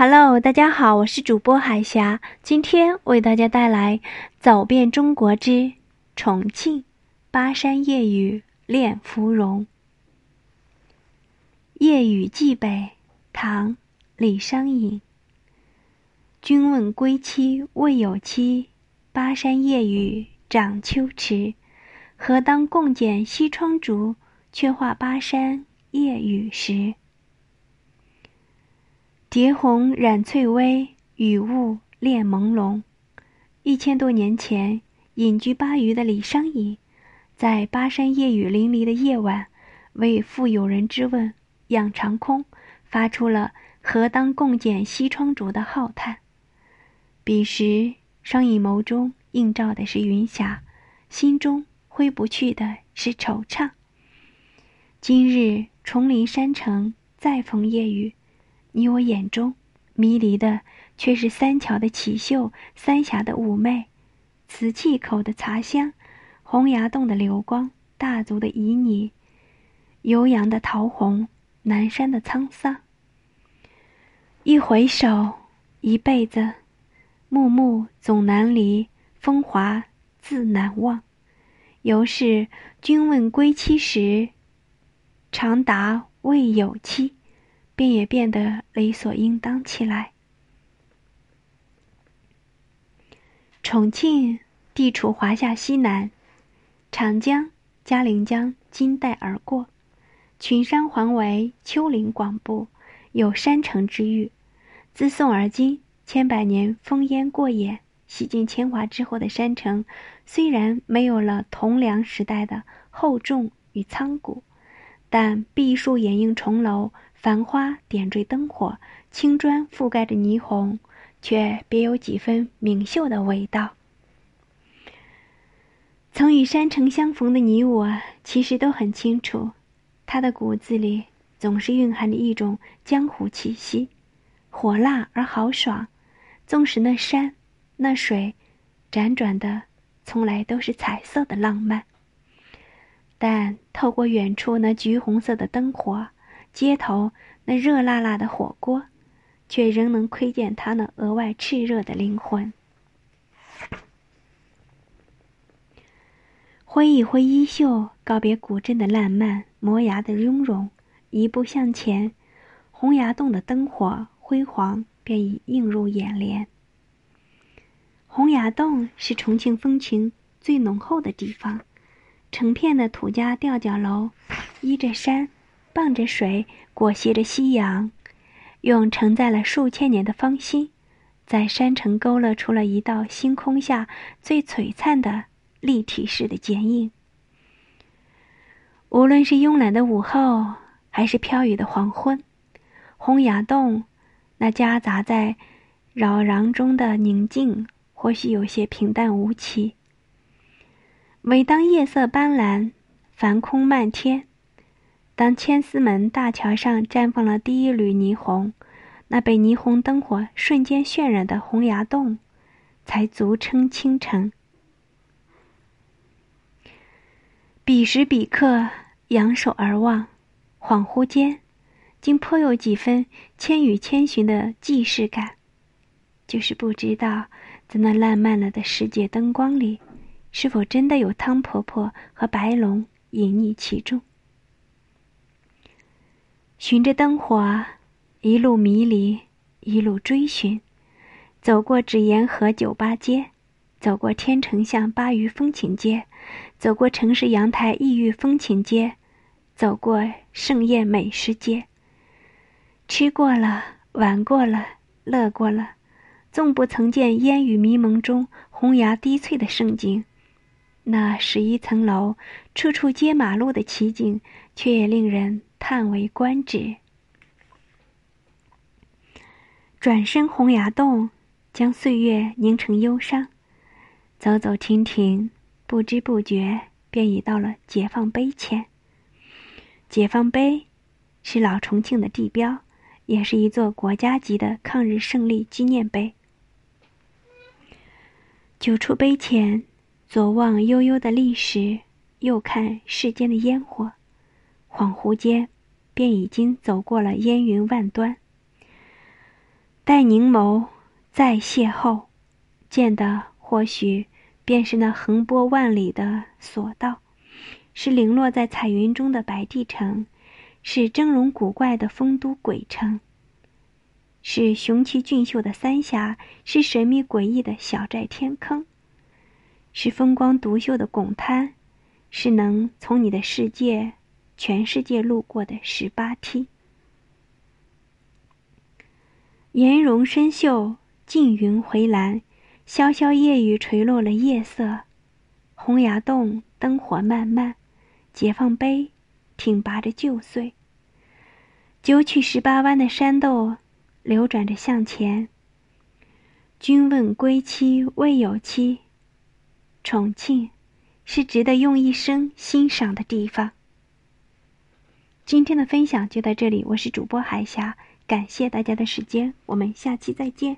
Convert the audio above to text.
Hello，大家好，我是主播海霞，今天为大家带来《走遍中国之重庆巴山夜雨恋芙蓉》。夜雨寄北，唐·李商隐。君问归期未有期，巴山夜雨涨秋池。何当共剪西窗烛，却话巴山夜雨时。蝶红染翠微，雨雾恋朦胧。一千多年前，隐居巴渝的李商隐，在巴山夜雨淋漓的夜晚，为富有人之问仰长空，发出了“何当共剪西窗烛”的浩叹。彼时，商隐眸中映照的是云霞，心中挥不去的是惆怅。今日重临山城，再逢夜雨。你我眼中迷离的，却是三桥的绮秀，三峡的妩媚，瓷器口的茶香，洪崖洞的流光，大足的旖旎，悠扬的桃红，南山的沧桑。一回首，一辈子，暮暮总难离，风华自难忘。犹是君问归期时，长答未有期。便也变得理所应当起来。重庆地处华夏西南，长江、嘉陵江经带而过，群山环围，丘陵广布，有山城之誉。自宋而今，千百年烽烟过眼，洗尽铅华之后的山城，虽然没有了铜梁时代的厚重与苍古，但碧树掩映重楼。繁花点缀灯火，青砖覆盖着霓虹，却别有几分明秀的味道。曾与山城相逢的你我，其实都很清楚，他的骨子里总是蕴含着一种江湖气息，火辣而豪爽。纵使那山、那水，辗转的从来都是彩色的浪漫，但透过远处那橘红色的灯火。街头那热辣辣的火锅，却仍能窥见他那额外炽热的灵魂。挥一挥衣袖，告别古镇的烂漫，磨牙的雍容，一步向前，洪崖洞的灯火辉煌便已映入眼帘。洪崖洞是重庆风情最浓厚的地方，成片的土家吊脚楼，依着山。傍着水，裹挟着夕阳，用承载了数千年的芳心，在山城勾勒出了一道星空下最璀璨的立体式的剪影。无论是慵懒的午后，还是飘雨的黄昏，洪崖洞那夹杂在扰攘中的宁静，或许有些平淡无奇。每当夜色斑斓，繁空漫天。当千厮门大桥上绽放了第一缕霓虹，那被霓虹灯火瞬间渲染的洪崖洞，才足称倾城。彼时彼刻，仰首而望，恍惚间，竟颇有几分千与千寻的既视感。就是不知道，在那烂漫了的世界灯光里，是否真的有汤婆婆和白龙隐匿其中。循着灯火，一路迷离，一路追寻，走过纸沿河酒吧街，走过天成巷巴渝风情街，走过城市阳台异域风情街，走过盛宴美食街。吃过了，玩过了，乐过了，纵不曾见烟雨迷蒙中红崖低翠的盛景，那十一层楼，处处接马路的奇景，却也令人。叹为观止。转身洪崖洞，将岁月凝成忧伤。走走停停，不知不觉便已到了解放碑前。解放碑是老重庆的地标，也是一座国家级的抗日胜利纪念碑。久处碑前，左望悠悠的历史，右看世间的烟火。恍惚间，便已经走过了烟云万端。待凝眸，再邂逅，见的或许便是那横波万里的索道，是零落在彩云中的白帝城，是峥嵘古怪的丰都鬼城，是雄奇俊秀的三峡，是神秘诡异的小寨天坑，是风光独秀的拱滩，是能从你的世界、全世界路过的十八梯。颜容深秀，静云回蓝，潇潇夜雨垂落了夜色。洪崖洞灯火漫漫，解放碑挺拔着旧岁。九曲十八弯的山洞流转着向前。君问归期未有期。重庆，是值得用一生欣赏的地方。今天的分享就到这里，我是主播海霞。感谢大家的时间，我们下期再见。